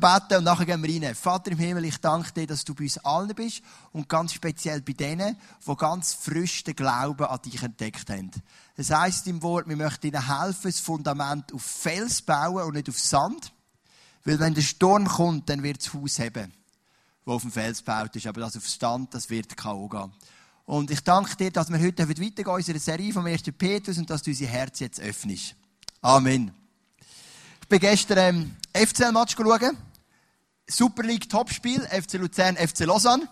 beten und nachher gehen wir rein. Vater im Himmel, ich danke dir, dass du bei uns allen bist und ganz speziell bei denen, die ganz frisch den Glauben an dich entdeckt haben. Es heisst im Wort, wir möchten ihnen helfen, das Fundament auf Fels bauen und nicht auf Sand. Weil wenn der Sturm kommt, dann wird das Haus haben, das auf dem Fels gebaut ist. Aber das auf Stand, das wird K.O. gehen. Und ich danke dir, dass wir heute weitergehen in unserer Serie vom 1. Petrus und dass du unser Herz jetzt öffnest. Amen. Ich bin gestern ähm, FCL-Match schauen. Super League Topspiel, FC Luzern, FC Lausanne.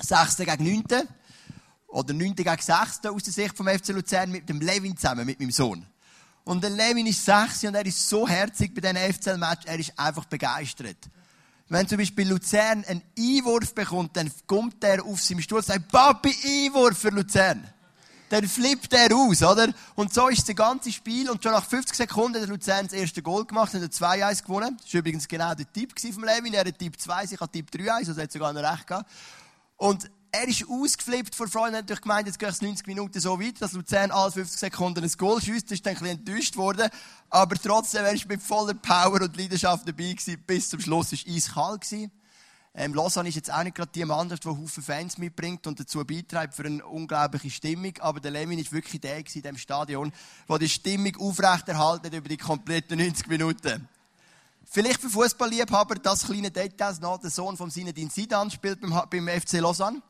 6. gegen 9. Oder 9. gegen 6. aus der Sicht vom FC Luzern mit dem Levin zusammen, mit meinem Sohn. Und der Levin ist 6 und er ist so herzig bei diesen FCL-Match, er ist einfach begeistert. Wenn zum Beispiel Luzern einen Einwurf bekommt, dann kommt er auf seinem Stuhl und sagt, Papi, Einwurf für Luzern. Dann flippt er aus, oder? Und so ist das ganze Spiel. Und schon nach 50 Sekunden hat Luzern das erste Goal gemacht und hat 2-1 gewonnen. Das war übrigens genau der Tipp vom Levin. Er hat Tipp 2, ich habe Tipp 3-1, also hat sogar noch recht gehabt. Und er ist ausgeflippt vor Freude und hat natürlich gemeint, jetzt geht es 90 Minuten so weit, dass Luzern alle 50 Sekunden ein Goal schießt. Das ist dann ein bisschen enttäuscht worden. Aber trotzdem, er ist mit voller Power und Leidenschaft dabei gewesen. Bis zum Schluss war es eiskalt gewesen. Ähm, Lausanne ist jetzt auch nicht gerade die Mannschaft, die Haufen Fans mitbringt und dazu beiträgt für eine unglaubliche Stimmung. Aber der Levin ist wirklich der in diesem Stadion, der die Stimmung aufrechterhalten über die kompletten 90 Minuten. Vielleicht für Fußballliebhaber das kleine Detail noch. Der Sohn von Sinedin Sidan spielt beim, beim FC Lausanne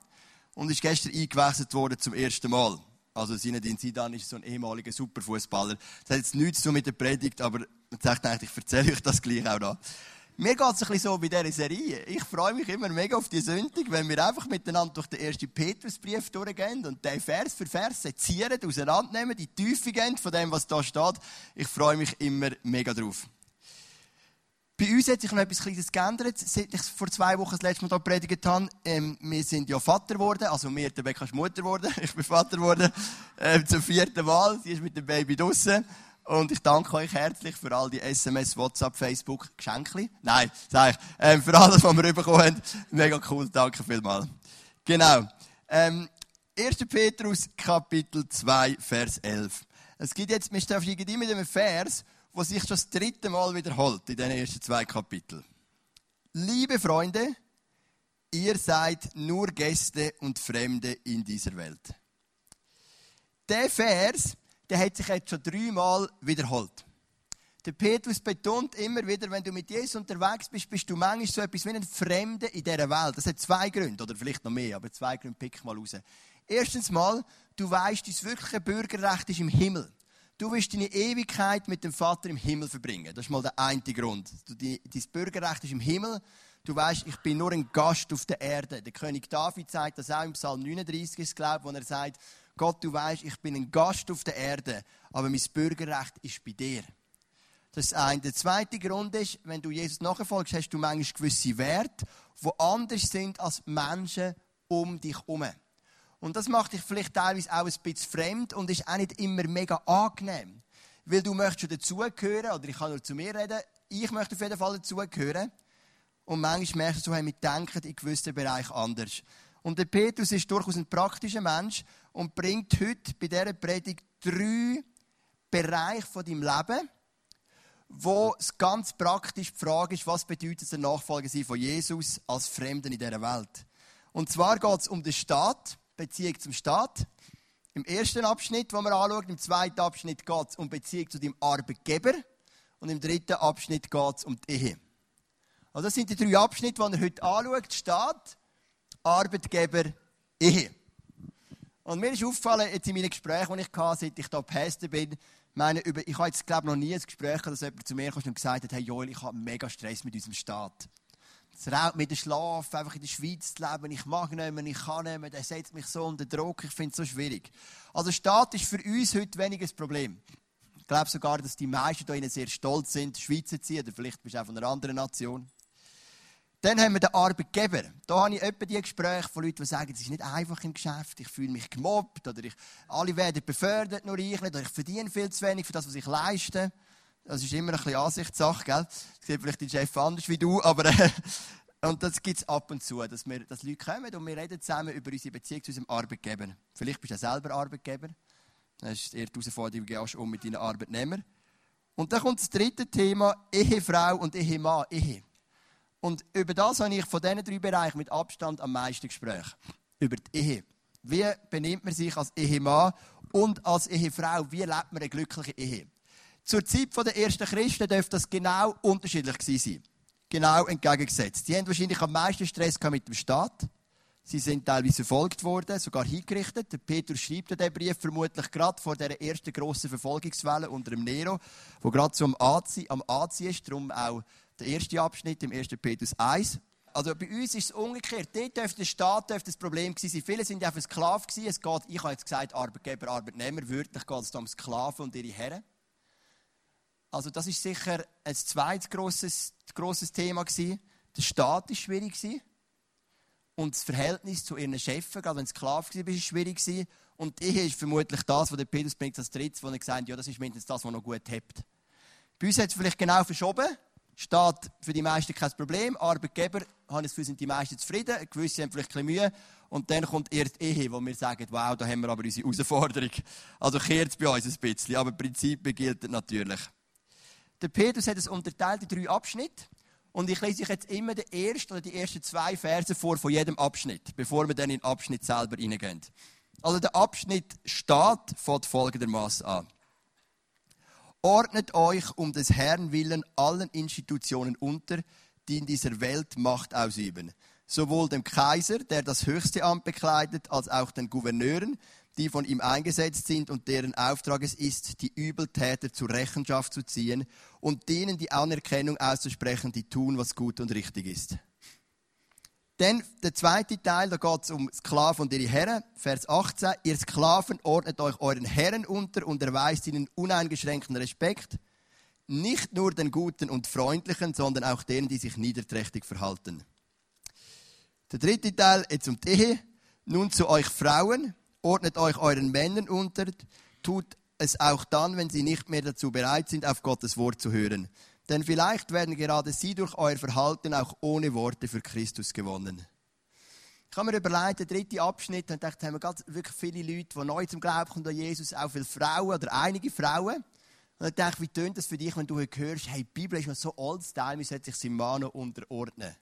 und ist gestern eingewechselt worden zum ersten Mal. Also Zinedine Zidane ist so ein ehemaliger Superfußballer. Das hat jetzt nichts zu mit der Predigt, aber eigentlich, ich erzähle euch das gleich auch noch. Mir geht es ein bisschen so bei dieser Serie. Ich freue mich immer mega auf die Sündig, wenn wir einfach miteinander durch den ersten Petrusbrief durchgehen und den Vers für Vers sezieren, auseinandernehmen, die Tiefe gehen von dem, was da steht. Ich freue mich immer mega drauf. Bei uns hat sich noch etwas Kleines geändert, seit ich vor zwei Wochen das letzte Mal hier predigt habe. Ähm, wir sind ja Vater geworden, also mir, der Becca ist Mutter geworden, ich bin Vater geworden, ähm, zum vierten Mal. Sie ist mit dem Baby draussen. Und ich danke euch herzlich für all die SMS, WhatsApp, Facebook, Geschenke. Nein, sag ich, ähm, für alles, was wir bekommen haben. Mega cool, danke vielmals. Genau. Ähm, 1. Petrus, Kapitel 2, Vers 11. Es gibt jetzt, wir stehen immer mit einem Vers, was sich schon das dritte Mal wiederholt in den ersten zwei Kapiteln. Liebe Freunde, ihr seid nur Gäste und Fremde in dieser Welt. Der Vers, der hat sich jetzt schon dreimal wiederholt. Der Petrus betont immer wieder, wenn du mit Jesus unterwegs bist, bist du manchmal so etwas wie ein Fremder in dieser Welt. Das hat zwei Gründe, oder vielleicht noch mehr, aber zwei Gründe pick mal raus. Erstens mal, du weißt, das wirkliche Bürgerrecht ist im Himmel. Du wirst deine Ewigkeit mit dem Vater im Himmel verbringen. Das ist mal der eine Grund. dein Bürgerrecht ist im Himmel. Du weißt, ich bin nur ein Gast auf der Erde. Der König David sagt das auch im Psalm 39, ist, glaube wo er sagt, Gott, du weißt, ich bin ein Gast auf der Erde, aber mein Bürgerrecht ist bei dir. Das ist ein. Der zweite Grund ist, wenn du Jesus nachfolgst, hast du manchmal gewisse Werte, die anders sind als Menschen um dich herum. Und das macht dich vielleicht teilweise auch ein bisschen fremd und ist auch nicht immer mega angenehm. Weil du möchtest schon dazugehören, oder ich kann nur zu mir reden, ich möchte auf jeden Fall dazugehören. Und manchmal merkst du, hey, wir denken in gewissen Bereichen anders. Und der Petrus ist durchaus ein praktischer Mensch und bringt heute bei dieser Predigt drei Bereiche von deinem Leben, wo es ganz praktisch die Frage ist, was bedeutet es, ein Nachfolger sein von Jesus als Fremden in dieser Welt. Und zwar geht es um den Staat, Beziehung zum Staat. Im ersten Abschnitt, den wir anschauen, im zweiten Abschnitt geht es um Beziehung zu deinem Arbeitgeber. Und im dritten Abschnitt geht es um die Ehe. Also das sind die drei Abschnitte, die er heute anschaut. Staat, Arbeitgeber, Ehe. Und mir ist aufgefallen, jetzt in meinen Gesprächen, die ich hatte, seit ich hier Pastor bin, meine, ich habe jetzt, glaube ich, noch nie ein Gespräch gehabt, dass jemand zu mir kam und gesagt hat, hey Joel, ich habe mega Stress mit unserem Staat. Es raubt mir den Schlaf, einfach in der Schweiz zu leben. Ich mag mehr, ich kann mehr. Der setzt mich so unter Druck. Ich finde es so schwierig. Also Staat ist für uns heute weniger ein Problem. Ich glaube sogar, dass die meisten hier sehr stolz sind, Schweizer zu sein. Oder vielleicht bist du auch von einer anderen Nation. Dann haben wir den Arbeitgeber. Da habe ich etwa die Gespräche von Leuten, die sagen, es ist nicht einfach im Geschäft, ich fühle mich gemobbt, oder ich, alle werden befördert, nur ich nicht, oder ich verdiene viel zu wenig für das, was ich leiste. Das ist immer ein bisschen Ansichtssache, gell? Das sieht vielleicht der Chef anders wie du, aber äh, und das gibt es ab und zu, dass, wir, dass Leute kommen und wir reden zusammen über unsere Beziehung zu unserem Arbeitgeber. Vielleicht bist du ja selber Arbeitgeber. Das ist eher die Herausforderung, wie du um mit deinen Arbeitnehmern. Und dann kommt das dritte Thema, Ehefrau und Ehemann, Ehe. Und über das habe ich von diesen drei Bereichen mit Abstand am meisten Gespräche. Über die Ehe. Wie benimmt man sich als Ehemann und als Ehefrau? Wie lebt man eine glückliche Ehe? Zur Zeit der ersten Christen dürfte das genau unterschiedlich sein. Genau entgegengesetzt. Die haben wahrscheinlich am meisten Stress mit dem Staat. Sie sind teilweise verfolgt worden, sogar hingerichtet. Der Petrus schreibt den Brief vermutlich gerade vor der ersten grossen Verfolgungswelle unter dem Nero, wo gerade so am Anziehen, am Anziehen ist, darum auch der erste Abschnitt im 1. Petrus 1. Also bei uns ist es umgekehrt. Dort dürfte der Staat dürfte das Problem sein. Viele sind einfach Sklaven gewesen. Es geht, ich habe jetzt gesagt, Arbeitgeber, Arbeitnehmer. Wörtlich geht es um Sklaven und ihre Herren. Also das ist sicher ein zweites grosses, grosses Thema gewesen. Der Staat ist schwierig gewesen. Und das Verhältnis zu ihren Chefen, gerade wenn du Sklave warst, war schwierig. Und die Ehe ist vermutlich das, was der Petrus bringt als drittes, wo er gesagt hat, ja, das ist mindestens das, was noch gut hebt. Bei uns hat es vielleicht genau verschoben. Staat für die meisten kein Problem. Arbeitgeber haben es für sind die meisten zufrieden. Gewisse haben vielleicht ein bisschen Mühe. Und dann kommt die Ehe, wo wir sagen, wow, da haben wir aber unsere Herausforderung. Also kehrt es bei uns ein bisschen. Aber Prinzip gilt natürlich. Der Petrus hat es unterteilt in drei Abschnitte. Und ich lese euch jetzt immer den ersten oder die ersten zwei Verse vor von jedem Abschnitt, bevor wir dann in den Abschnitt selber hineingehen. Also der Abschnitt steht, fängt folgendermaßen an. Ordnet euch um des Herrn willen allen Institutionen unter, die in dieser Welt Macht ausüben. Sowohl dem Kaiser, der das höchste Amt bekleidet, als auch den Gouverneuren, die von ihm eingesetzt sind und deren Auftrag es ist, die Übeltäter zur Rechenschaft zu ziehen und denen die Anerkennung auszusprechen, die tun, was gut und richtig ist. Dann der zweite Teil, da geht es um Sklaven und ihre Herren. Vers 18. Ihr Sklaven ordnet euch euren Herren unter und erweist ihnen uneingeschränkten Respekt. Nicht nur den Guten und Freundlichen, sondern auch denen, die sich niederträchtig verhalten. Der dritte Teil, jetzt um die Ehe. Nun zu euch Frauen ordnet euch euren Männern unter, tut es auch dann, wenn sie nicht mehr dazu bereit sind, auf Gottes Wort zu hören. Denn vielleicht werden gerade sie durch euer Verhalten auch ohne Worte für Christus gewonnen. Ich habe mir überlegt, der dritte Abschnitt, und dachte, haben wir ganz wirklich viele Leute, die neu zum Glauben kommen an Jesus, auch viele Frauen oder einige Frauen. Und ich dachte, wie tönt das für dich, wenn du hörst, hey, die Bibel ist noch so old style, man sollte sich seinem Mann unterordnen.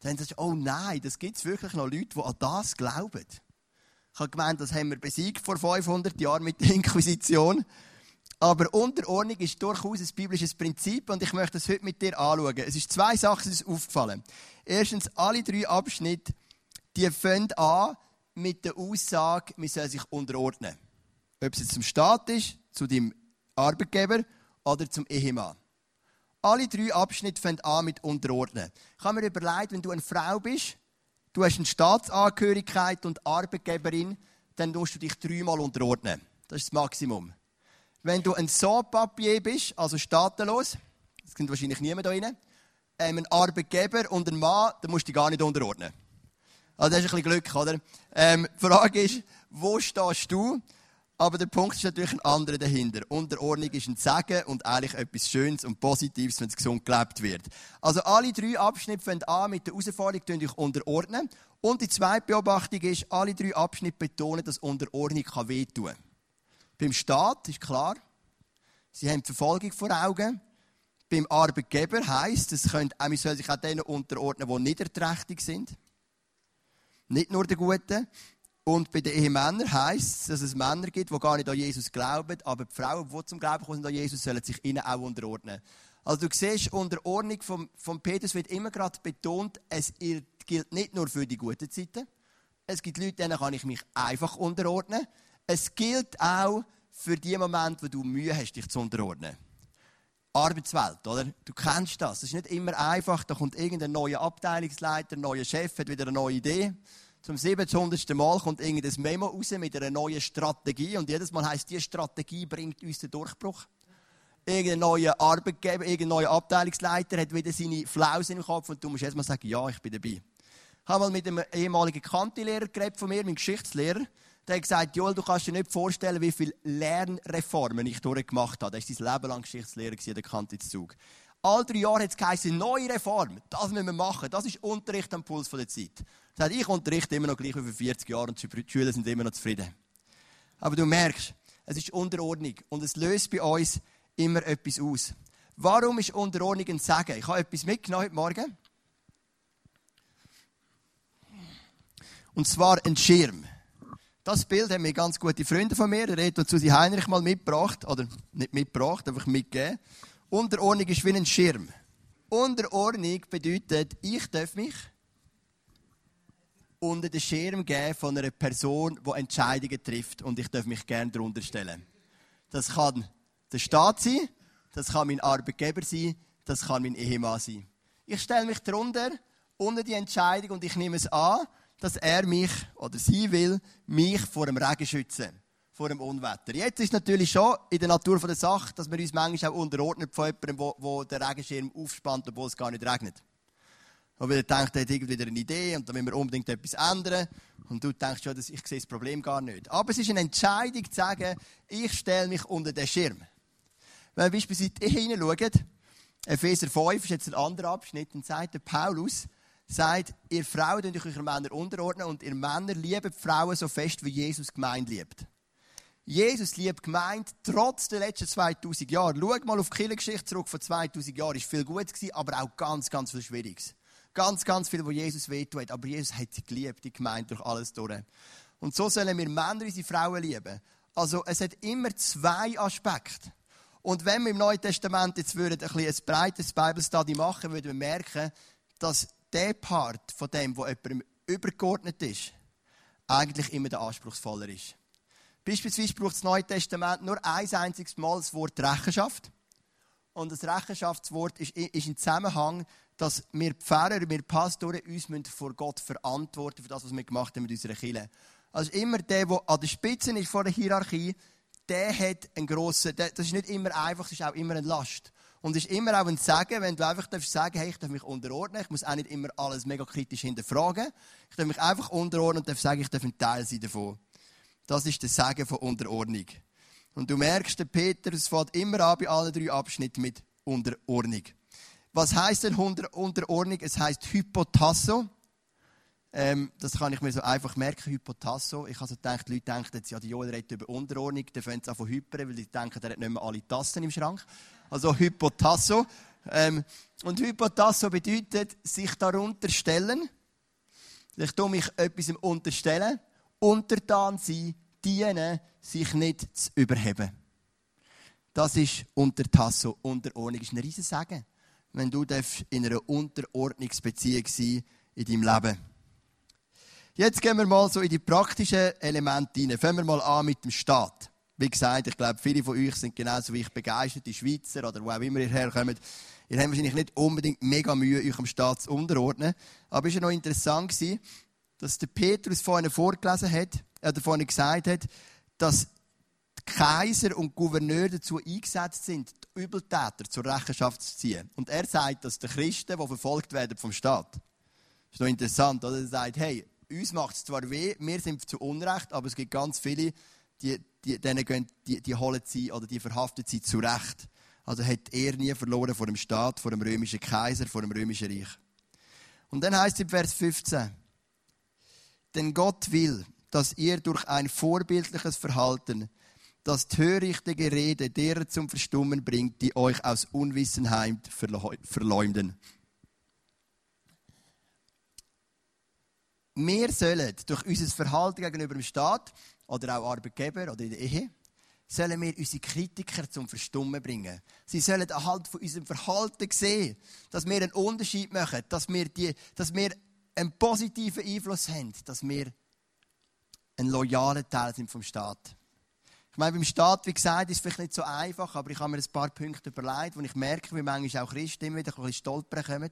Dann sagst du, oh nein, das gibt es wirklich noch Leute, die an das glauben. Ich habe gemeint, das haben wir besiegt vor 500 Jahren mit der Inquisition. Aber Unterordnung ist durchaus ein biblisches Prinzip und ich möchte das heute mit dir anschauen. Es ist zwei Sachen die aufgefallen. Erstens, alle drei Abschnitte, die fangen an mit der Aussage, man soll sich unterordnen. Ob es jetzt zum Staat ist, zu deinem Arbeitgeber oder zum Ehemann. Alle drei Abschnitte fangen an mit Unterordnen. Ich habe mir überlegt, wenn du eine Frau bist, du hast eine Staatsangehörigkeit und Arbeitgeberin, dann musst du dich dreimal unterordnen. Das ist das Maximum. Wenn du ein Sans-Papier bist, also staatenlos, das kennt wahrscheinlich niemand da rein, ähm, ein Arbeitgeber und ein Mann, dann musst du dich gar nicht unterordnen. Also das ist ein bisschen Glück, oder? Ähm, die Frage ist, wo stehst du? Aber der Punkt ist natürlich ein anderer dahinter. Unterordnung ist ein Segen und eigentlich etwas Schönes und Positives, wenn es gesund gelebt wird. Also alle drei Abschnitte fangen an mit der Herausforderung, die euch unterordnen. Und die zweite Beobachtung ist, alle drei Abschnitte betonen, dass Unterordnung wehtun kann. Beim Staat ist klar, sie haben die Verfolgung vor Augen. Beim Arbeitgeber heisst, es können, man soll sich auch denen unterordnen, die niederträchtig sind. Nicht nur den Guten. Und bei den Ehemännern heisst es, dass es Männer gibt, die gar nicht an Jesus glauben, aber die Frauen, die zum Glauben kommen an Jesus, sollen sich ihnen auch unterordnen. Also du siehst, Unterordnung von, von Petrus wird immer gerade betont, es gilt nicht nur für die guten Zeiten. Es gibt Leute, denen kann ich mich einfach unterordnen. Es gilt auch für die Momente, wo du Mühe hast, dich zu unterordnen. Arbeitswelt, oder? Du kennst das. Es ist nicht immer einfach. Da kommt irgendein neuer Abteilungsleiter, ein neuer Chef, hat wieder eine neue Idee zum 700. Mal kommt irgendein Memo raus mit einer neuen Strategie und jedes Mal heißt diese Strategie bringt uns den Durchbruch. Irgendein neuer Arbeitgeber, irgendein neuer Abteilungsleiter hat wieder seine Flausen im Kopf und du musst erstmal sagen, ja, ich bin dabei. Ich habe mal mit einem ehemaligen Kantilehrer von mir, meinem Geschichtslehrer. Der hat gesagt, Joel, du kannst dir nicht vorstellen, wie viele Lernreformen ich durchgemacht habe. Das war sein Leben lang Geschichtslehrer in der Kante Zug. All drei Jahre hat es geheißen, neue Reform. Das müssen wir machen. Das ist Unterricht am Puls der Zeit. Das heißt, ich unterrichte immer noch gleich wie vor 40 Jahren und die Schüler sind immer noch zufrieden. Aber du merkst, es ist Unterordnung und es löst bei uns immer etwas aus. Warum ist Unterordnung ein Segen? Ich habe etwas mitgenommen heute Morgen. Und zwar ein Schirm. Das Bild haben mir ganz gute Freunde von mir, der Reto Susi Heinrich, mal mitgebracht. Oder nicht mitgebracht, einfach mitgegeben. Unterordnung ist wie ein Schirm. Unterordnung bedeutet, ich darf mich unter den Schirm geben von einer Person, die Entscheidungen trifft und ich darf mich gerne darunter stellen. Das kann der Staat sein, das kann mein Arbeitgeber sein, das kann mein Ehemann sein. Ich stelle mich darunter, unter die Entscheidung und ich nehme es an, dass er mich oder sie will, mich vor dem Regen schützen, vor dem Unwetter. Jetzt ist natürlich schon in der Natur der Sache, dass wir uns manchmal auch unterordnen von jemandem, wo, der Regenschirm aufspannt, obwohl es gar nicht regnet. Und er denkt, er hat irgendwie eine Idee und dann will wir unbedingt etwas ändern. Und du denkst schon, ich sehe das Problem gar nicht. Aber es ist eine Entscheidung zu sagen, ich stelle mich unter den Schirm. Wenn wir beispielsweise hineinschauen, Epheser 5 ist jetzt ein anderer Abschnitt, und sagt der Paulus, sagt, ihr Frauen euch eure Männer unterordnen und ihr Männer die Frauen so fest, wie Jesus gemeint liebt. Jesus liebt gemeint, trotz der letzten 2000 Jahre. Schau mal auf die Kirchengeschichte zurück von 2000 Jahren. Es war viel Gutes, aber auch ganz, ganz viel Schwieriges. Ganz, ganz viel, wo Jesus wehtut. Aber Jesus hat sie geliebt, die Gemeinde durch alles durch. Und so sollen wir Männer unsere Frauen lieben. Also, es hat immer zwei Aspekte. Und wenn wir im Neuen Testament jetzt würden ein, ein breites Bibelstudy machen, würden wir merken, dass der Part von dem, wo jemandem übergeordnet ist, eigentlich immer der anspruchsvoller ist. Beispielsweise braucht das Neue Testament nur ein einziges Mal das Wort Rechenschaft. Und das Rechenschaftswort ist, ist im Zusammenhang dass wir Pfarrer, wir Pastoren uns vor Gott verantworten für das, was wir gemacht haben mit unserer Kirche. Also immer der, der an der Spitze ist vor der Hierarchie, der hat einen grossen, das ist nicht immer einfach, das ist auch immer eine Last. Und es ist immer auch ein Sagen, wenn du einfach darfst sagen, hey, ich darf mich unterordnen, ich muss auch nicht immer alles mega kritisch hinterfragen. Ich darf mich einfach unterordnen und darf sagen, ich darf ein Teil sein davon. Das ist das Sagen von Unterordnung. Und du merkst, der Peter, es fällt immer an bei allen drei Abschnitten mit Unterordnung. Was heißt denn Unterordnung? Es heißt Hypotasso. Ähm, das kann ich mir so einfach merken, Hypotasso. Ich habe also gedacht, die Leute denken jetzt, ja, die Joel redet über Unterordnung, dann fangen sie an von hypern, weil sie denken, er hat nicht mehr alle Tassen im Schrank. Also Hypotasso. Ähm, und Hypotasso bedeutet, sich darunter stellen. Ich tue mich etwas unterstellen, untertan sein, dienen, sich nicht zu überheben. Das ist Untertasso. Unterordnung ist ein riesiges Sagen wenn du in einer Unterordnungsbeziehung sein in deinem Leben. Jetzt gehen wir mal so in die praktischen Elemente hinein. Fangen wir mal an mit dem Staat. Wie gesagt, ich glaube, viele von euch sind genauso wie ich begeisterte Schweizer oder wo auch immer ihr herkommt. Ihr habt wahrscheinlich nicht unbedingt mega Mühe, euch am Staat zu unterordnen. Aber es war noch interessant, dass der Petrus vorhin vorgelesen hat, oder vorhin gesagt hat, dass Kaiser und Gouverneur dazu eingesetzt sind, die Übeltäter zur Rechenschaft zu ziehen. Und er sagt, dass die Christen, die verfolgt werden vom Staat, das ist noch interessant, oder? Er sagt, hey, uns macht es zwar weh, wir sind zu Unrecht, aber es gibt ganz viele, die, die, denen gehen, die, die holen sie oder die verhaften sie zu Recht. Also hat er nie verloren vor dem Staat, vor dem römischen Kaiser, vor dem römischen Reich. Und dann heißt es im Vers 15, denn Gott will, dass ihr durch ein vorbildliches Verhalten das törichte Gerede derer zum Verstummen bringt, die euch aus Unwissenheit verleumden. Wir sollen durch unser Verhalten gegenüber dem Staat oder auch Arbeitgeber oder in der Ehe, sollen wir unsere Kritiker zum Verstummen bringen. Sie sollen anhand von unserem Verhalten sehen, dass wir einen Unterschied machen, dass wir, die, dass wir einen positiven Einfluss haben, dass wir ein loyaler Teil sind vom Staat. Ich meine, beim Staat, wie gesagt, ist es vielleicht nicht so einfach, aber ich habe mir ein paar Punkte überlegt, wo ich merke, wie manchmal auch Christen immer wieder ein bisschen stolpern kommen.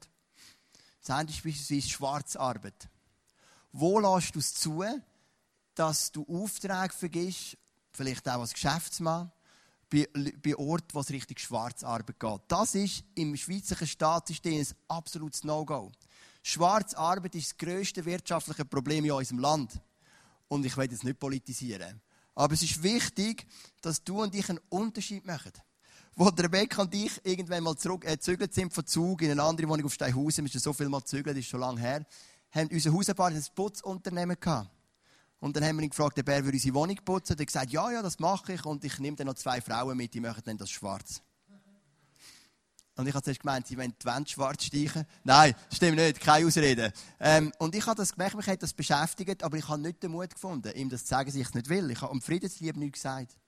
Das eine ist beispielsweise Schwarzarbeit. Wo lässt du es zu, dass du Aufträge vergisst, vielleicht auch als Geschäftsmann, bei, bei Orten, wo es richtig Schwarzarbeit geht? Das ist im schweizerischen Staatssystem ein absolutes No-Go. Schwarzarbeit ist das grösste wirtschaftliche Problem in unserem Land. Und ich will es nicht politisieren. Aber es ist wichtig, dass du und ich einen Unterschied machen. Wo Rebecca und ich irgendwann mal zurück, äh, sind von Zug in eine andere Wohnung auf Steinhausen, wir sind so viel mal das ist schon lange her, haben unser Hausbauer ein Putzunternehmen gehabt. Und dann haben wir ihn gefragt, ob er unsere Wohnung putzen würde. Er hat gesagt, ja, ja, das mache ich. Und ich nehme dann noch zwei Frauen mit, die machen dann das schwarz. Und ich habe zuerst gemeint, sie wollen die Wände schwarz streichen. Nein, stimmt nicht, keine Ausrede. Ähm, und ich habe das gemerkt, mich hat das beschäftigt, aber ich habe nicht den Mut gefunden, ihm das zu sagen, dass ich es nicht will. Ich habe um Friedensliebe nichts gesagt.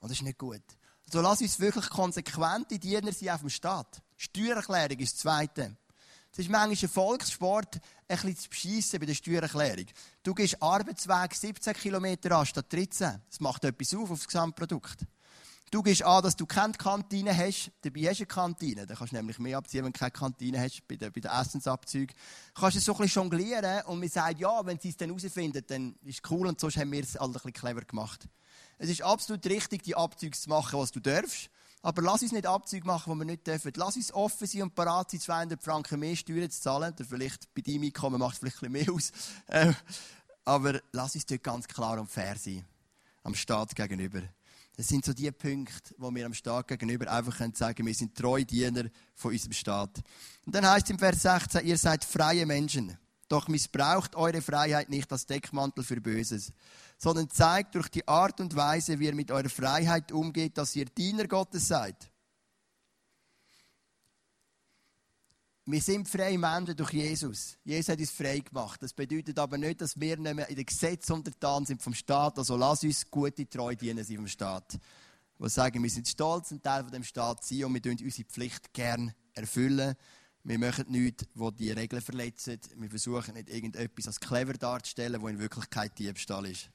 Und das ist nicht gut. So lass uns wirklich konsequente Diener sein auf dem Staat. Steuererklärung ist das Zweite. Es ist manchmal ein Volkssport, ein bisschen zu beschissen bei der Steuererklärung. Du gehst Arbeitsweg 17 Kilometer an statt 13. Das macht etwas auf auf das Gesamtprodukt. Du gehst an, dass du keine Kantine hast. Dabei hast du eine Kantine. Dann kannst du nämlich mehr abziehen, wenn du keine Kantine hast, bei den, bei den Essensabzügen. Du kannst es so ein bisschen jonglieren und wir sagen, ja, wenn sie es dann herausfinden, dann ist es cool und sonst haben wir es alle ein bisschen clever gemacht. Es ist absolut richtig, die Abzüge zu machen, was du darfst. Aber lass uns nicht Abzüge machen, die wir nicht dürfen. Lass uns offen sein und parat sein, 200 Franken mehr Steuern zu zahlen. Oder vielleicht bei deinem Einkommen macht es vielleicht ein mehr aus. Ähm, aber lass uns dort ganz klar und fair sein. Am Staat gegenüber. Das sind so die Punkte, wo wir am Staat gegenüber einfach sagen können, wir sind treue Diener von unserem Staat. Und dann heißt im Vers 16, ihr seid freie Menschen. Doch missbraucht eure Freiheit nicht als Deckmantel für Böses, sondern zeigt durch die Art und Weise, wie ihr mit eurer Freiheit umgeht, dass ihr Diener Gottes seid. Wir sind freie Menschen durch Jesus. Jesus hat uns frei gemacht. Das bedeutet aber nicht, dass wir nicht mehr in den Gesetzen untertan sind vom Staat. Also lass uns gute, treue Diener sein vom Staat. Die sagen, wir sind stolz, ein Teil von dem Staat zu sein und wir tun unsere Pflicht gern erfüllen. Wir machen nichts, wo die Regeln verletzen. Wir versuchen nicht irgendetwas als clever darzustellen, wo in Wirklichkeit Diebstahl ist.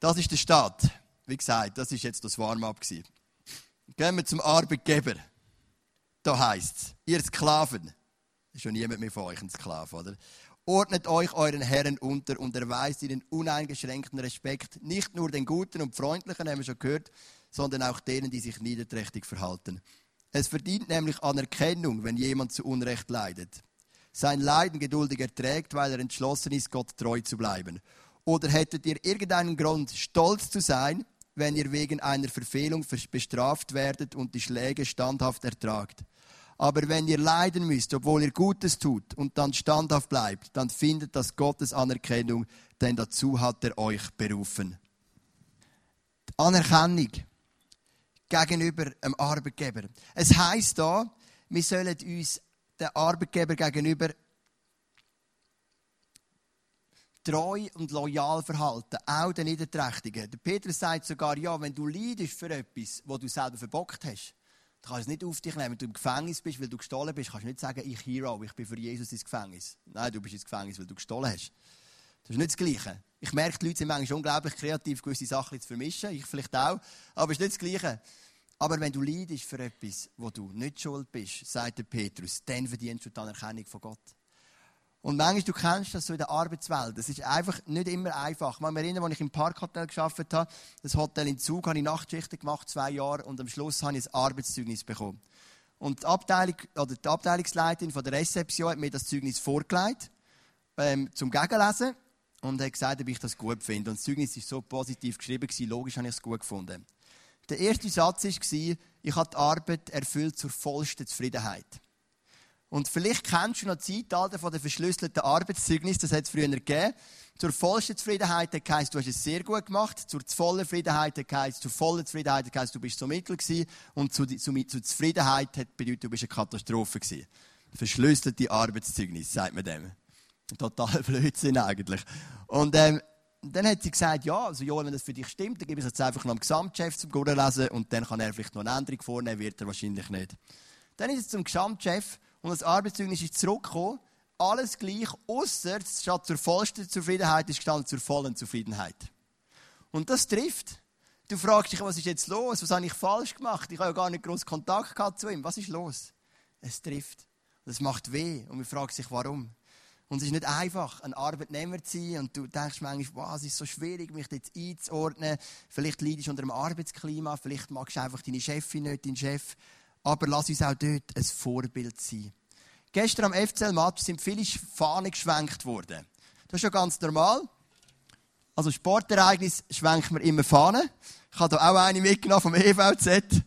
Das ist der Staat. Wie gesagt, das ist jetzt das Warm-up. Gehen wir zum Arbeitgeber. Da heißt es, ihr Sklaven, ist schon niemand mehr von euch ein Sklave, oder? Ordnet euch euren Herren unter und erweist ihnen uneingeschränkten Respekt, nicht nur den Guten und Freundlichen, haben wir schon gehört, sondern auch denen, die sich niederträchtig verhalten. Es verdient nämlich Anerkennung, wenn jemand zu Unrecht leidet. Sein Leiden geduldig erträgt, weil er entschlossen ist, Gott treu zu bleiben. Oder hättet ihr irgendeinen Grund, stolz zu sein, wenn ihr wegen einer Verfehlung bestraft werdet und die Schläge standhaft ertragt? Aber wenn ihr leiden müsst, obwohl ihr Gutes tut und dann standhaft bleibt, dann findet das Gottes Anerkennung, denn dazu hat er euch berufen. Die Anerkennung gegenüber einem Arbeitgeber. Es heißt da, wir sollen uns dem Arbeitgeber gegenüber treu und loyal verhalten, auch den Niederträchtigen. Der Petrus sagt sogar, ja, wenn du leidest für etwas, was du selber verbockt hast, dann kannst du es nicht auf dich nehmen. Wenn du im Gefängnis bist, weil du gestohlen bist, kannst du nicht sagen, ich Hero, ich bin für Jesus ins Gefängnis. Nein, du bist ins Gefängnis, weil du gestohlen hast. Das ist nicht das Gleiche. Ich merke, die Leute sind manchmal unglaublich kreativ, gewisse Sachen zu vermischen. Ich vielleicht auch. Aber es ist nicht das Gleiche. Aber wenn du leidest für etwas, wo du nicht schuld bist, sagt der Petrus, dann verdienst du die Anerkennung von Gott. Und manchmal, du kennst das so in der Arbeitswelt. Das ist einfach nicht immer einfach. Ich kann mich erinnern, als ich im Parkhotel gearbeitet habe, das Hotel in Zug, habe ich Nachtschichten gemacht, zwei Jahre, und am Schluss habe ich ein Arbeitszeugnis bekommen. Und die, Abteilung, oder die Abteilungsleiterin von der Rezeption hat mir das Zeugnis vorgelegt, ähm, zum Gegenlesen, und hat gesagt, ob ich das gut finde. Und das Zeugnis war so positiv geschrieben, logisch habe ich es gut gefunden. Der erste Satz war, ich habe die Arbeit erfüllt zur vollsten Zufriedenheit. Und vielleicht kennst du noch die Zeitalter von den verschlüsselten Arbeitszeugnis, das hat es früher gegeben. Zur vollsten Zufriedenheit heisst, du hast es sehr gut gemacht. Zur vollen Zufriedenheit heisst, zur vollen Zufriedenheit heisst, du bist so mittel gewesen. Und zu, zu, zu Zufriedenheit bedeutet, du bist eine Katastrophe gewesen. Verschlüsselte Arbeitszeugnis, sagt man dem. Total Blödsinn eigentlich. Und, ähm, dann hat sie gesagt, ja, also Joel, wenn das für dich stimmt, dann gebe ich es jetzt einfach noch dem Gesamtchef zum lesen und dann kann er vielleicht noch eine Änderung vornehmen, wird er wahrscheinlich nicht. Dann ist es zum Gesamtchef und das Arbeitszeugnis ist zurückgekommen. Alles gleich, außer statt zur vollsten Zufriedenheit ist gestanden zur vollen Zufriedenheit. Und das trifft. Du fragst dich, was ist jetzt los? Was habe ich falsch gemacht? Ich habe ja gar nicht groß Kontakt gehabt zu ihm. Was ist los? Es trifft. Und es macht weh. Und man fragt sich, warum. Und es ist nicht einfach, ein Arbeitnehmer zu sein. Und du denkst manchmal, wow, es ist so schwierig, mich jetzt einzuordnen. Vielleicht leidest du unter einem Arbeitsklima. Vielleicht magst du einfach deine Chefin nicht, deinen Chef aber lass uns auch dort ein Vorbild sein. Gestern am FCL-Match sind viele Fahnen geschwenkt worden. Das ist ja ganz normal. Also Sportereignis schwenkt man immer Fahnen. Ich habe da auch eine mitgenommen vom EVZ.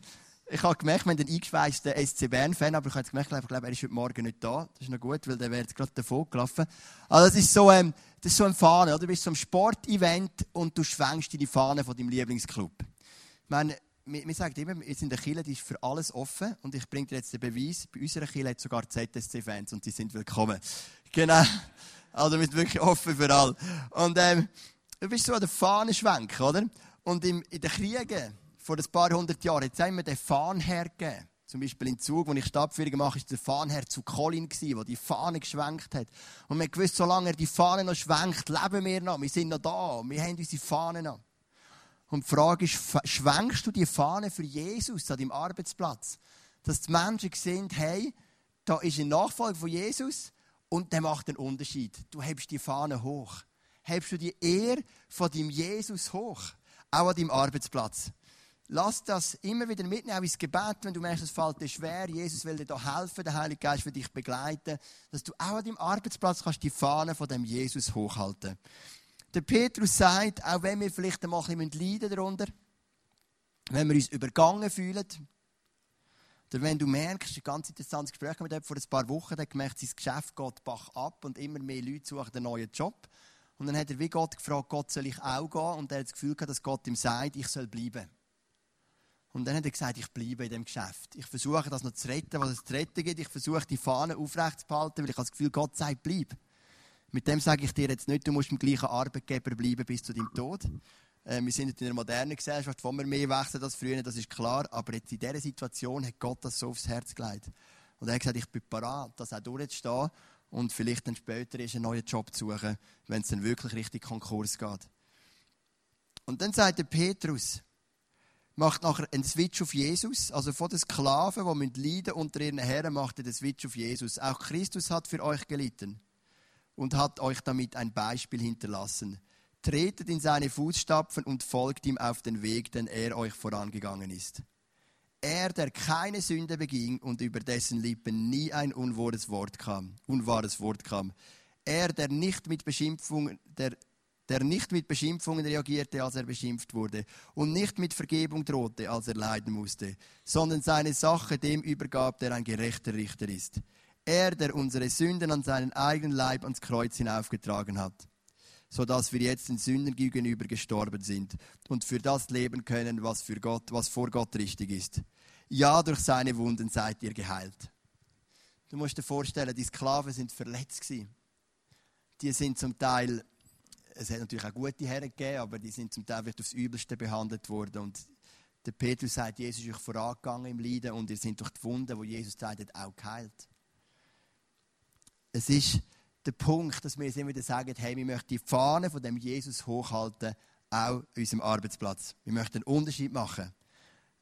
Ich habe gemerkt, wir haben einen eingeschweißten SC Bern-Fan, aber ich habe gemerkt, ich glaube, er ist heute Morgen nicht da. Das ist noch gut, weil der wäre jetzt gerade davon gelaufen. Also das ist so, ähm, das ist so eine Fahne, oder? Du bist so ein Sportevent und du schwenkst die Fahne von deinem Lieblingsclub. Ich meine, wir, wir sagen immer, wir sind eine Kirche, die ist für alles offen. Und ich bringe dir jetzt den Beweis, bei unserer Kirche hat sogar ZSC-Fans und die sind willkommen. Genau. Also wir sind wirklich offen für alle. Und ähm, du bist so an der Fahne schwenken, oder? Und im, in den Kriegen vor ein paar hundert Jahren hat es immer den Fahnenherr gegeben. Zum Beispiel in Zug, wo ich Stadtführungen mache, ist der Fahnenherr zu Colin der die Fahne geschwenkt hat. Und wir gewusst, solange er die Fahne noch schwenkt, leben wir noch. Wir sind noch da. Wir haben unsere Fahne noch. Und die Frage ist, schwenkst du die Fahne für Jesus an deinem Arbeitsplatz? Dass die Menschen sehen, hey, da ist ein Nachfolger von Jesus und der macht einen Unterschied. Du hebst die Fahne hoch. Hebst du die Ehre von deinem Jesus hoch. Auch an deinem Arbeitsplatz. Lass das immer wieder mitnehmen, auch ins Gebet, wenn du merkst, es fällt dir schwer. Jesus will dir da helfen, der Heilige Geist will dich begleiten, dass du auch an deinem Arbeitsplatz kannst die Fahne von dem Jesus hochhalten. Der Petrus sagt, auch wenn wir vielleicht einmal ein bisschen leiden darunter, wenn wir uns übergangen fühlen, oder wenn du merkst, ein ganz interessantes Gespräch mit ihm vor ein paar Wochen, der gemerkt, sein Geschäft geht bach ab und immer mehr Leute suchen einen neuen Job. Und dann hat er wie Gott gefragt, Gott soll ich auch gehen? Und er hat das Gefühl gehabt, dass Gott ihm sagt, ich soll bleiben. Und dann hat er gesagt, ich bleibe in dem Geschäft. Ich versuche das noch zu retten, was es zu retten gibt. Ich versuche die Fahne aufrecht zu behalten, weil ich habe das Gefühl, Gott sagt, bleib. Mit dem sage ich dir jetzt nicht, du musst im gleichen Arbeitgeber bleiben bis zu deinem Tod. Äh, wir sind in einer modernen Gesellschaft, wo wir mehr wechseln als früher, das ist klar. Aber jetzt in dieser Situation hat Gott das so aufs Herz gelegt. Und er hat gesagt, ich bin bereit, das auch durchzustehen und vielleicht dann später einen neuen Job zu suchen, wenn es dann wirklich richtig Konkurs geht. Und dann sagt der Petrus, macht nachher einen Switch auf Jesus. Also von den Sklaven, die leiden unter ihren Herren, macht er den Switch auf Jesus. Auch Christus hat für euch gelitten und hat euch damit ein Beispiel hinterlassen. Tretet in seine Fußstapfen und folgt ihm auf den Weg, den er euch vorangegangen ist. Er, der keine Sünde beging und über dessen Lippen nie ein unwahres Wort kam, unwahres Wort kam. Er, der nicht mit Beschimpfungen, der, der nicht mit Beschimpfungen reagierte, als er beschimpft wurde, und nicht mit Vergebung drohte, als er leiden musste, sondern seine Sache dem übergab, der ein gerechter Richter ist. Er, der unsere Sünden an seinen eigenen Leib ans Kreuz hinaufgetragen hat, so dass wir jetzt den Sündern gegenüber gestorben sind und für das leben können, was für Gott, was vor Gott richtig ist. Ja, durch seine Wunden seid ihr geheilt. Du musst dir vorstellen, die Sklaven sind verletzt. Die sind zum Teil, es hat natürlich auch gute Herren gegeben, aber die sind zum Teil aufs Übelste behandelt worden. Und der Petrus sagt, Jesus ist euch vorangegangen im Leiden und ihr seid durch die Wunden, wo Jesus sagt, auch geheilt. Es ist der Punkt, dass wir immer wieder sagen, hey, wir möchten die Fahne von dem Jesus hochhalten, auch an unserem Arbeitsplatz. Wir möchten einen Unterschied machen.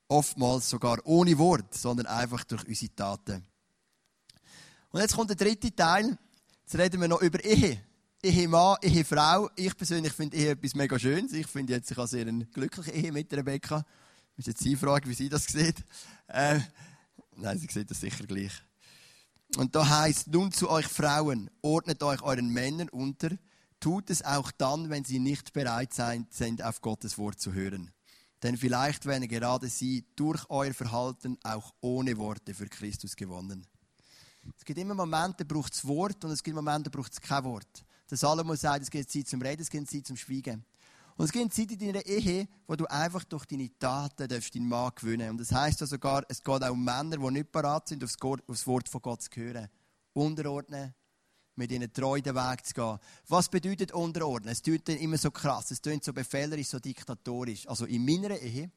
Oftmals sogar ohne Wort, sondern einfach durch unsere Taten. Und jetzt kommt der dritte Teil. Jetzt reden wir noch über Ehe. Ehemann, Ehefrau. Ich persönlich finde Ehe etwas mega Schönes. Ich finde jetzt, ich habe sehr eine glückliche Ehe mit Rebecca. Ich muss jetzt sie fragen, wie sie das sieht. Äh, nein, sie sieht das sicher gleich. Und da heißt nun zu euch Frauen, ordnet euch euren Männern unter, tut es auch dann, wenn sie nicht bereit sind, auf Gottes Wort zu hören. Denn vielleicht werden gerade sie durch euer Verhalten auch ohne Worte für Christus gewonnen. Es gibt immer Momente, da braucht es Wort und es gibt Momente, da braucht es kein Wort. Der Salomo sagt, es gibt Zeit zum Reden, es gibt Zeit zum Schweigen. Und es gibt Zeit in deiner Ehe, wo du einfach durch deine Taten deinen Mann gewinnen Und das heisst ja sogar, es geht auch um Männer, die nicht parat sind, aufs Wort von Gott zu hören. Unterordnen, mit ihnen treu den Weg zu gehen. Was bedeutet unterordnen? Es klingt immer so krass, es klingt so befehlerisch, so diktatorisch. Also in meiner Ehe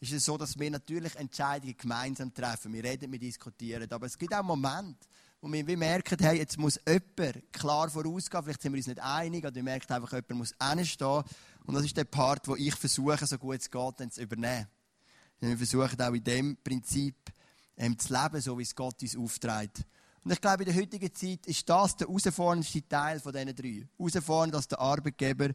ist es so, dass wir natürlich Entscheidungen gemeinsam treffen. Wir reden, wir diskutieren. Aber es gibt auch Momente, wo wir merken, hey, jetzt muss jemand klar vorausgehen. Vielleicht sind wir uns nicht einig, oder wir merken einfach, jemand muss hinstehen und das ist der Part, wo ich versuche, so gut es geht, dann zu übernehmen. Wir versuchen auch in dem Prinzip ähm, zu leben, so wie es Gott uns aufträgt. Und ich glaube, in der heutigen Zeit ist das der herausforderndste Teil von diesen drei. Herausfordernd als der Arbeitgeber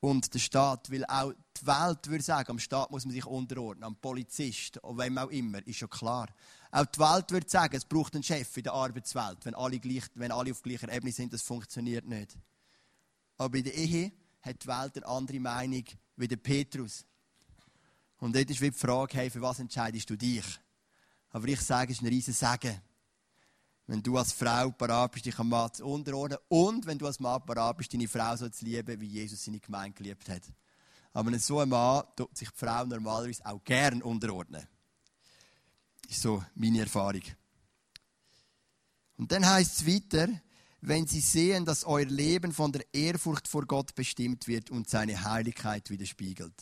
und der Staat. Weil auch die Welt würde sagen, am Staat muss man sich unterordnen, am Polizist, wem auch immer, ist schon klar. Auch die Welt würde sagen, es braucht einen Chef in der Arbeitswelt. Wenn alle, gleich, wenn alle auf gleicher Ebene sind, das funktioniert nicht. Aber in der Ehe hat die Welt eine andere Meinung wie der Petrus. Und dort ist wie die Frage, hey, für was entscheidest du dich? Aber ich sage, es ist ein riesen Segen. Wenn du als Frau parat bist, dich am Mann zu unterordnen und wenn du als Mann parat bist, deine Frau so zu lieben, wie Jesus seine Gemeinde geliebt hat. Aber so ein Mann tut sich die Frau normalerweise auch gern unterordnen. Ist so meine Erfahrung. Und dann heißt es weiter, wenn sie sehen, dass euer Leben von der Ehrfurcht vor Gott bestimmt wird und seine Heiligkeit widerspiegelt.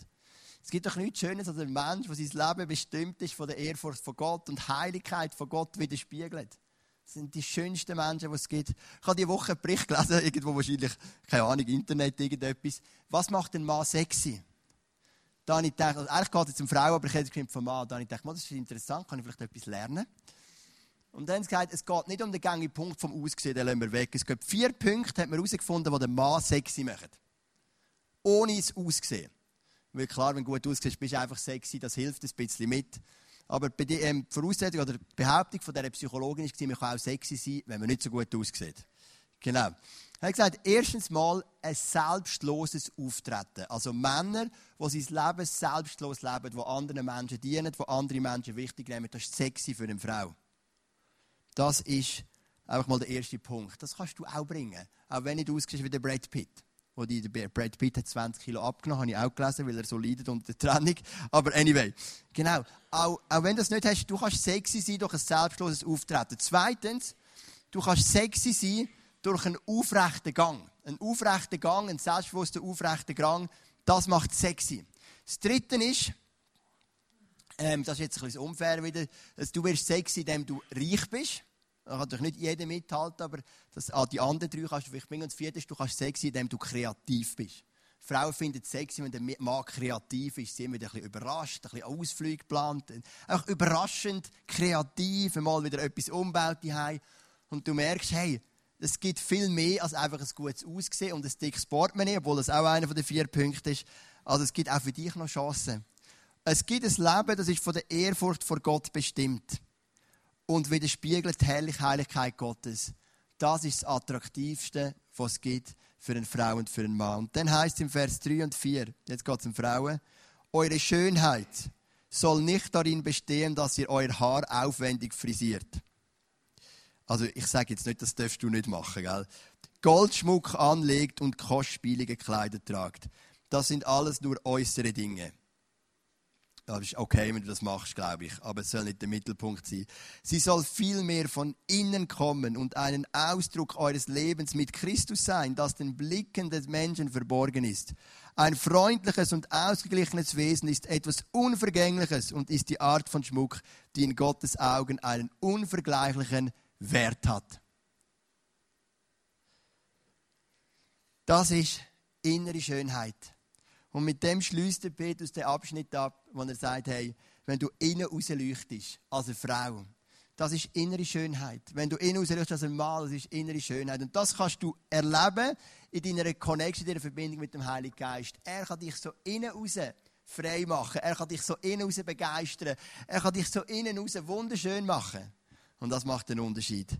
Es gibt doch nichts Schönes als ein Mensch, der sein Leben bestimmt ist von der Ehrfurcht vor Gott und Heiligkeit von Gott widerspiegelt. Das sind die schönsten Menschen, die es gibt. Ich habe diese Woche einen Bericht gelesen, irgendwo wahrscheinlich, keine Ahnung, Internet, irgendetwas. Was macht ein Mann sexy? Da habe ich gedacht, also eigentlich geht es um Frauen, aber ich hätte es vom Mann. Da habe ich gedacht, das ist interessant, kann ich vielleicht etwas lernen? Und dann haben sie gesagt, es geht nicht um den gängigen Punkt vom Aussehen, den lassen wir weg. Es gibt vier Punkte, hat man herausgefunden, die den Mann sexy machen. Ohne das Aussehen. Weil klar, wenn du gut aussiehst, bist du einfach sexy, das hilft ein bisschen mit. Aber die ähm, Voraussetzung oder die Behauptung von dieser Psychologin war, man kann auch sexy sein, wenn man nicht so gut aussieht. Genau. Er hat gesagt, erstens mal ein selbstloses Auftreten. Also Männer, die sein Leben selbstlos leben, die anderen Menschen dienen, die andere Menschen wichtig nehmen, das ist sexy für eine Frau. Das ist einfach mal der erste Punkt. Das kannst du auch bringen. Auch wenn du aussiehst wie der Brad Pitt. Wo die, Brad Pitt hat 20 Kilo abgenommen, habe ich auch gelesen, weil er so leidet unter der Trennung. Aber anyway, genau. Auch, auch wenn du das nicht hast, du kannst sexy sein durch ein selbstloses Auftreten. Zweitens, du kannst sexy sein durch einen aufrechten Gang. Ein aufrechter Gang, ein selbstbewusster aufrechter Gang, das macht sexy. Das Dritte ist, ähm, das ist jetzt ein bisschen unfair wieder, dass du wirst sexy, indem du reich bist. Da kann natürlich nicht jeder mithalten, aber das, an die anderen drei kannst du vielleicht bringen. Und das vierte ist, du kannst sexy, indem du kreativ bist. Frauen finden es sexy, wenn der Mann kreativ ist. Sie sind wieder ein bisschen überrascht, ein bisschen Ausflüge geplant. Einfach überraschend, kreativ, mal wieder etwas umbaut haben. Und du merkst, hey, es gibt viel mehr als einfach ein gutes Aussehen und ein dickes Portemonnaie, obwohl das auch einer der vier Punkte ist. Also es gibt auch für dich noch Chancen. Es gibt ein Leben, das ist von der Ehrfurcht vor Gott bestimmt und widerspiegelt die herrliche Heiligkeit Gottes. Das ist das Attraktivste, was es gibt für eine Frau und für einen Mann. Und dann heißt es im Vers 3 und 4, jetzt geht es um Frauen, eure Schönheit soll nicht darin bestehen, dass ihr euer Haar aufwendig frisiert. Also ich sage jetzt nicht, das darfst du nicht machen, gell? Goldschmuck anlegt und kostspielige Kleider tragt. Das sind alles nur äußere Dinge. Das ist okay, wenn du das machst, glaube ich. Aber es soll nicht der Mittelpunkt sein. Sie soll vielmehr von innen kommen und einen Ausdruck eures Lebens mit Christus sein, das den Blicken des Menschen verborgen ist. Ein freundliches und ausgeglichenes Wesen ist etwas Unvergängliches und ist die Art von Schmuck, die in Gottes Augen einen unvergleichlichen Wert hat. Das ist innere Schönheit. Und mit dem schließt der Petrus den Abschnitt ab, wo er sagt, hey, wenn du innen rausleuchtest, als eine Frau, das ist innere Schönheit. Wenn du innen rausleuchtest als ein Mann, das ist innere Schönheit. Und das kannst du erleben in deiner Connection, in deiner Verbindung mit dem Heiligen Geist. Er kann dich so innen raus frei machen. Er kann dich so innen raus begeistern. Er kann dich so innen raus wunderschön machen. Und das macht den Unterschied.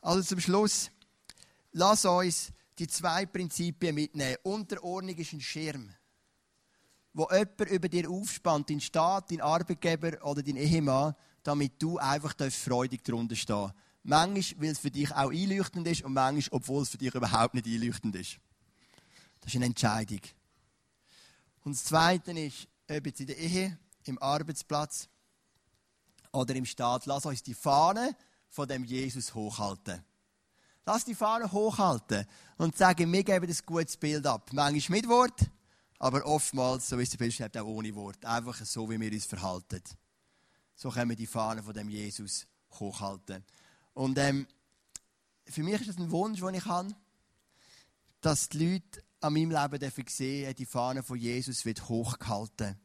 Also zum Schluss, lass uns die zwei Prinzipien mitnehmen. Unterordnung ist ein Schirm wo jemand über dir aufspannt, dein Staat, dein Arbeitgeber oder dein Ehemann, damit du einfach freudig darunter stehen Manchmal, weil es für dich auch einleuchtend ist und manchmal, obwohl es für dich überhaupt nicht einleuchtend ist. Das ist eine Entscheidung. Und das Zweite ist, ob jetzt in der Ehe, im Arbeitsplatz oder im Staat, lass uns die Fahne von dem Jesus hochhalten. Lass die Fahne hochhalten und sagen, wir geben ein gutes Bild ab. Manchmal mit Wort, aber oftmals, so wie es der Bibel schreibt, auch ohne Wort. Einfach so, wie wir uns verhalten. So können wir die Fahne von dem Jesus hochhalten. Und ähm, für mich ist das ein Wunsch, den ich habe, dass die Leute an meinem Leben dürfen sehen, die Fahne von Jesus wird hochgehalten.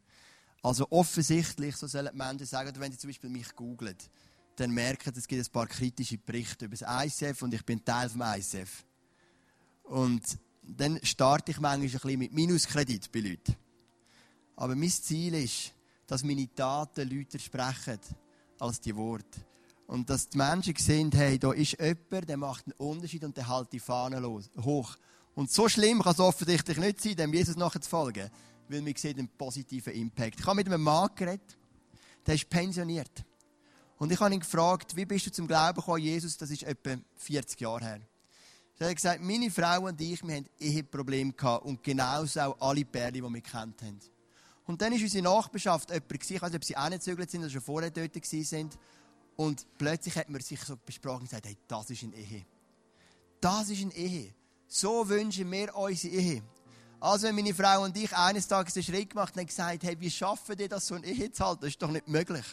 Also offensichtlich, so sollen die Menschen sagen, wenn sie zum Beispiel mich googlen, dann merken, es gibt ein paar kritische Berichte über das ICF und ich bin Teil vom ICF. Und dann starte ich manchmal ein bisschen mit Minuskredit bei Leuten. Aber mein Ziel ist, dass meine Taten Leute sprechen als die Worte. Und dass die Menschen sehen, hey, da ist jemand, der macht einen Unterschied und der hält die Fahne hoch. Und so schlimm kann es offensichtlich nicht sein, dem Jesus nachzufolgen, weil wir sehen einen positiven Impact. Ich habe mit einem Mann geredet, der ist pensioniert. Und ich habe ihn gefragt, wie bist du zum Glauben gekommen, Jesus? Das ist etwa 40 Jahre her. Sie hat gesagt, meine Frau und ich, wir hatten Eheprobleme gehabt und genauso auch alle Pärchen, die wir kennt haben. Und dann ist unsere Nachbarschaft jemand gewesen, ich weiß nicht, ob sie auch nicht gezögert sind oder schon vorher dort sind. Und plötzlich hat man sich so besprochen und gesagt, hey, das ist eine Ehe. Das ist eine Ehe. So wünschen wir unsere Ehe. Also, wenn meine Frau und ich eines Tages einen Schritt gemacht haben und gesagt, hey, wie schaffen die das, so eine Ehe zu halten? Das ist doch nicht möglich.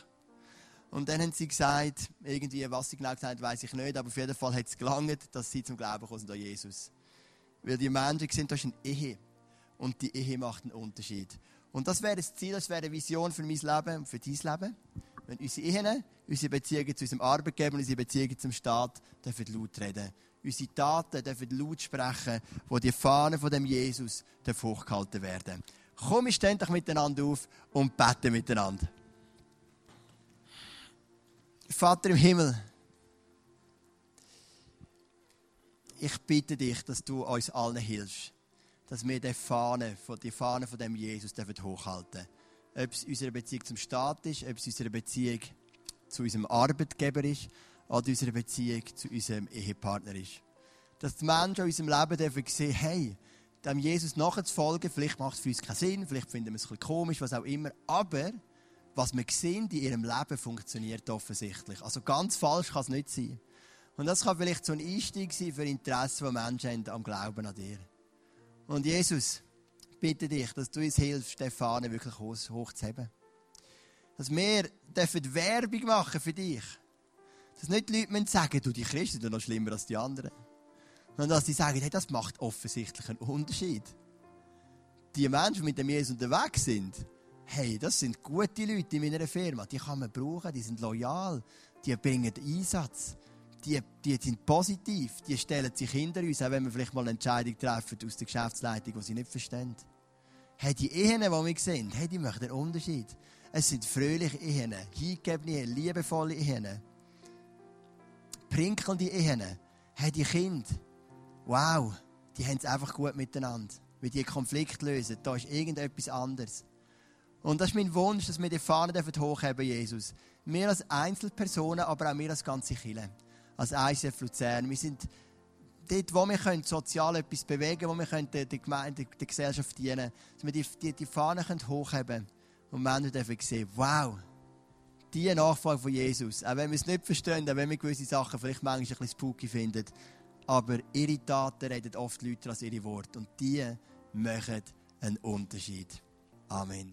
Und dann haben sie gesagt, irgendwie, was sie genau gesagt haben, weiß ich nicht, aber auf jeden Fall hat es gelangt, dass sie zum Glauben kommen an Jesus. Weil die Menschen sind, das ist eine Ehe. Und die Ehe macht einen Unterschied. Und das wäre das Ziel, das wäre eine Vision für mein Leben und für dein Leben. Wenn unsere Ehen, unsere Beziehungen zu unserem Arbeitgeber unsere Beziehungen zum Staat dürfen laut reden. Unsere Taten dürfen laut sprechen, wo die Fahnen von dem Jesus hochgehalten werden. Komm, doch miteinander auf und beten miteinander. Vater im Himmel, ich bitte dich, dass du uns allen hilfst, dass wir die Fahne, die Fahne von dem Jesus hochhalten dürfen. Ob es unsere Beziehung zum Staat ist, ob es unsere Beziehung zu unserem Arbeitgeber ist oder unsere Beziehung zu unserem Ehepartner ist. Dass die Menschen in unserem Leben dürfen sehen, hey, dem Jesus nachzufolgen, vielleicht macht es für uns keinen Sinn, vielleicht finden wir es ein bisschen komisch, was auch immer, aber was wir sehen in ihrem Leben funktioniert offensichtlich. Also ganz falsch kann es nicht sein. Und das kann vielleicht so ein Einstieg sein für Interesse, die Menschen haben am Glauben an dir. Und Jesus, bitte dich, dass du uns hilfst, Stefane wirklich hochzuheben. Dass wir dürfen Werbung machen für dich. Dass nicht die Leute sagen, du, die Christen sind noch schlimmer als die anderen. Sondern dass sie sagen, hey, das macht offensichtlich einen Unterschied. Die Menschen, die mit dem Jesus unterwegs sind, hey, das sind gute Leute in meiner Firma, die kann man brauchen, die sind loyal, die bringen Einsatz, die, die sind positiv, die stellen sich hinter uns, auch wenn wir vielleicht mal eine Entscheidung treffen aus der Geschäftsleitung, die sie nicht verstehen. Hey, die Ehen, die wir sehen, hey, die machen einen Unterschied. Es sind fröhliche Ehen, hingegebene, liebevolle Ehen, prinkelnde Ehen. Hey, die Kinder, wow, die haben es einfach gut miteinander. Wie die Konflikt lösen, da ist irgendetwas anderes. Und das ist mein Wunsch, dass wir die Fahne hochheben Jesus. Wir als Einzelpersonen, aber auch wir als ganze Kirche. Als ICF Luzern. Wir sind dort, wo wir können, sozial etwas bewegen wo wir können der, Gemeinde, der Gesellschaft dienen dass wir die, die, die Fahne können und Menschen dürfen sehen, wow, die Nachfolge von Jesus, auch wenn wir es nicht verstehen, auch wenn wir gewisse Sachen vielleicht manchmal ein bisschen spooky finden, aber ihre Taten reden oft Leute als ihre Worte und die machen einen Unterschied. Amen.